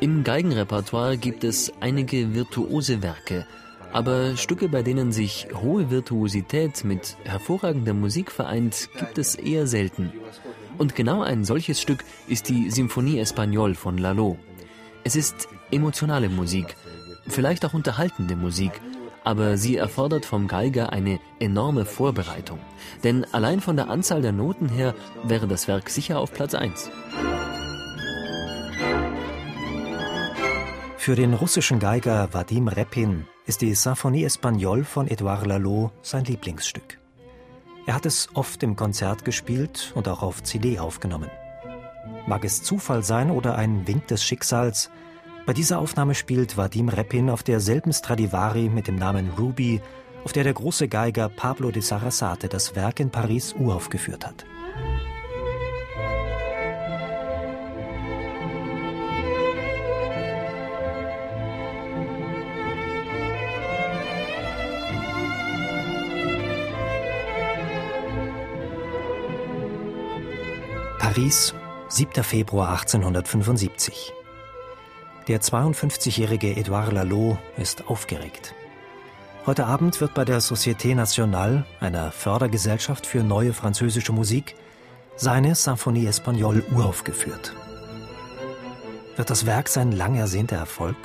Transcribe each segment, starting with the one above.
Im Geigenrepertoire gibt es einige virtuose Werke, aber Stücke, bei denen sich hohe Virtuosität mit hervorragender Musik vereint, gibt es eher selten. Und genau ein solches Stück ist die Symphonie Espagnole von Lalo. Es ist emotionale Musik, vielleicht auch unterhaltende Musik, aber sie erfordert vom Geiger eine enorme Vorbereitung. Denn allein von der Anzahl der Noten her wäre das Werk sicher auf Platz 1. Für den russischen Geiger Vadim Repin ist die Symphonie Espagnole von Edouard Lalo sein Lieblingsstück. Er hat es oft im Konzert gespielt und auch auf CD aufgenommen. Mag es Zufall sein oder ein Wink des Schicksals, bei dieser Aufnahme spielt Vadim Repin auf derselben Stradivari mit dem Namen Ruby, auf der der große Geiger Pablo de Sarasate das Werk in Paris uraufgeführt hat. Paris, 7. Februar 1875. Der 52-jährige Edouard Lalo ist aufgeregt. Heute Abend wird bei der Société Nationale, einer Fördergesellschaft für neue französische Musik, seine Symphonie Espagnole uraufgeführt. Wird das Werk sein lang ersehnter Erfolg?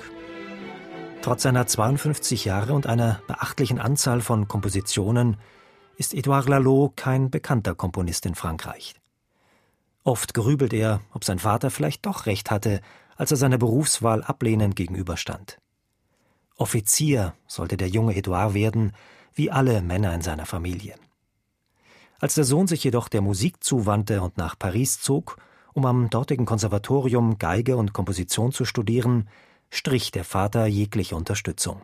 Trotz seiner 52 Jahre und einer beachtlichen Anzahl von Kompositionen ist Edouard Lalo kein bekannter Komponist in Frankreich. Oft grübelt er, ob sein Vater vielleicht doch recht hatte, als er seiner Berufswahl ablehnend gegenüberstand. Offizier sollte der junge Edouard werden, wie alle Männer in seiner Familie. Als der Sohn sich jedoch der Musik zuwandte und nach Paris zog, um am dortigen Konservatorium Geige und Komposition zu studieren, strich der Vater jegliche Unterstützung.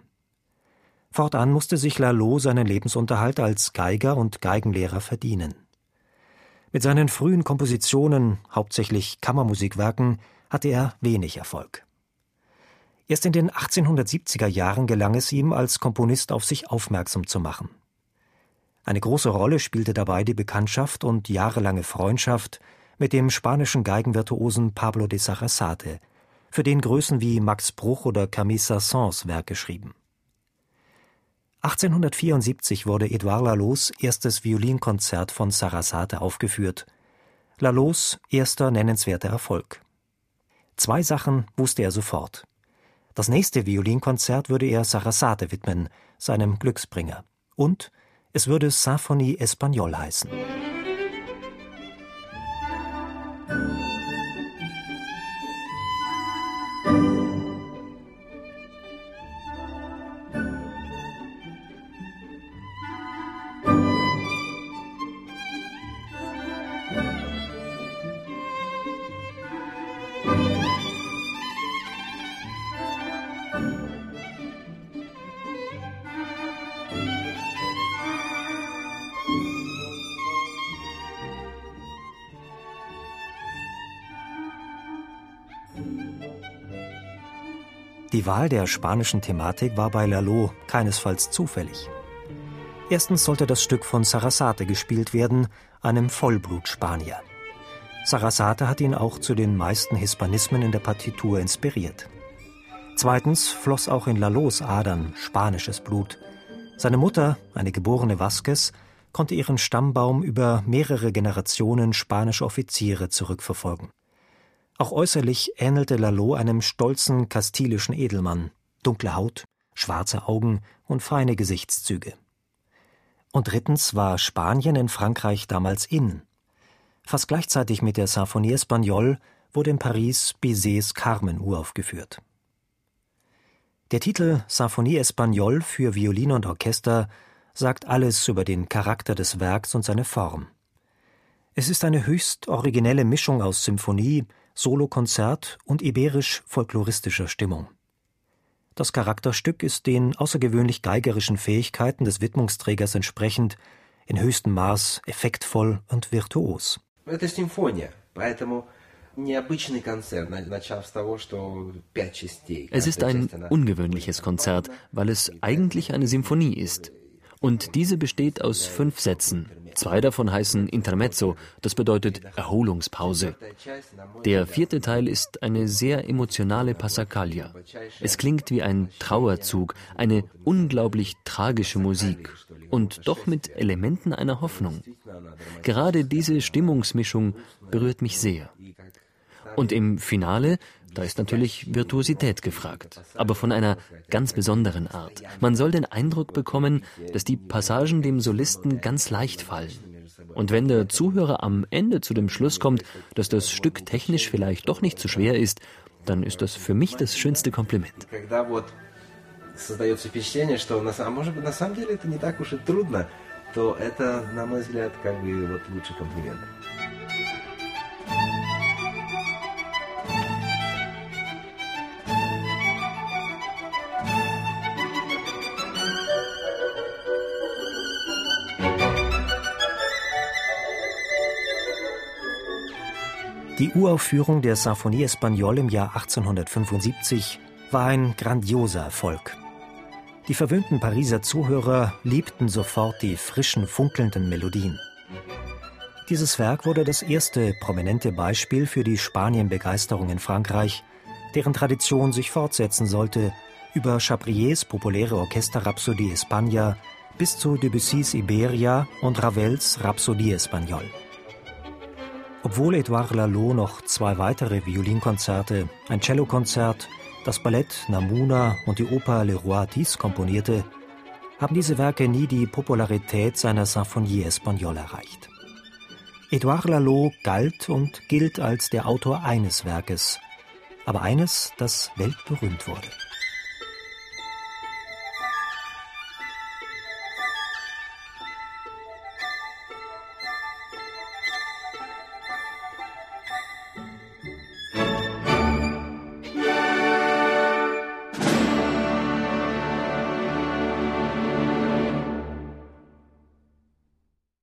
Fortan musste sich Lalo seinen Lebensunterhalt als Geiger und Geigenlehrer verdienen. Mit seinen frühen Kompositionen, hauptsächlich Kammermusikwerken, hatte er wenig Erfolg. Erst in den 1870er Jahren gelang es ihm, als Komponist auf sich aufmerksam zu machen. Eine große Rolle spielte dabei die Bekanntschaft und jahrelange Freundschaft mit dem spanischen Geigenvirtuosen Pablo de Sarasate, für den Größen wie Max Bruch oder Camille Saint-Saëns Werke schrieben. 1874 wurde Edouard Lalos erstes Violinkonzert von Sarasate aufgeführt, Lalos erster nennenswerter Erfolg. Zwei Sachen wusste er sofort. Das nächste Violinkonzert würde er Sarasate widmen, seinem Glücksbringer. Und es würde Symphonie Espagnole heißen. Die Wahl der spanischen Thematik war bei Lalo keinesfalls zufällig. Erstens sollte das Stück von Sarasate gespielt werden, einem Vollblut-Spanier. Sarasate hat ihn auch zu den meisten Hispanismen in der Partitur inspiriert. Zweitens floss auch in Lalos Adern spanisches Blut. Seine Mutter, eine geborene Vasquez, konnte ihren Stammbaum über mehrere Generationen spanischer Offiziere zurückverfolgen. Auch äußerlich ähnelte Lalo einem stolzen kastilischen Edelmann, dunkle Haut, schwarze Augen und feine Gesichtszüge. Und drittens war Spanien in Frankreich damals in. Fast gleichzeitig mit der Symphonie Espagnole wurde in Paris Bizets Carmen uraufgeführt. Der Titel Symphonie Espagnole für Violine und Orchester sagt alles über den Charakter des Werks und seine Form. Es ist eine höchst originelle Mischung aus Symphonie, Solokonzert und iberisch-folkloristischer Stimmung. Das Charakterstück ist den außergewöhnlich geigerischen Fähigkeiten des Widmungsträgers entsprechend in höchstem Maß effektvoll und virtuos. Es ist ein ungewöhnliches Konzert, weil es eigentlich eine Symphonie ist. Und diese besteht aus fünf Sätzen. Zwei davon heißen Intermezzo, das bedeutet Erholungspause. Der vierte Teil ist eine sehr emotionale Passacaglia. Es klingt wie ein Trauerzug, eine unglaublich tragische Musik und doch mit Elementen einer Hoffnung. Gerade diese Stimmungsmischung berührt mich sehr. Und im Finale da ist natürlich Virtuosität gefragt, aber von einer ganz besonderen Art. Man soll den Eindruck bekommen, dass die Passagen dem Solisten ganz leicht fallen. Und wenn der Zuhörer am Ende zu dem Schluss kommt, dass das Stück technisch vielleicht doch nicht zu schwer ist, dann ist das für mich das schönste Kompliment. то это, на мой взгляд, как бы вот лучший комплимент. Die Uraufführung der Symphonie Espagnole im Jahr 1875 war ein grandioser Erfolg. Die verwöhnten Pariser Zuhörer liebten sofort die frischen, funkelnden Melodien. Dieses Werk wurde das erste prominente Beispiel für die Spanienbegeisterung in Frankreich, deren Tradition sich fortsetzen sollte, über Chabriers populäre Orchesterrhapsodie España bis zu Debussys Iberia und Ravels Rhapsodie Espagnole. Obwohl Edouard Lalo noch zwei weitere Violinkonzerte, ein Cellokonzert, das Ballett Namuna und die Oper Le Roi Dix komponierte, haben diese Werke nie die Popularität seiner Symphonie Espagnole erreicht. Edouard Lalo galt und gilt als der Autor eines Werkes, aber eines, das weltberühmt wurde.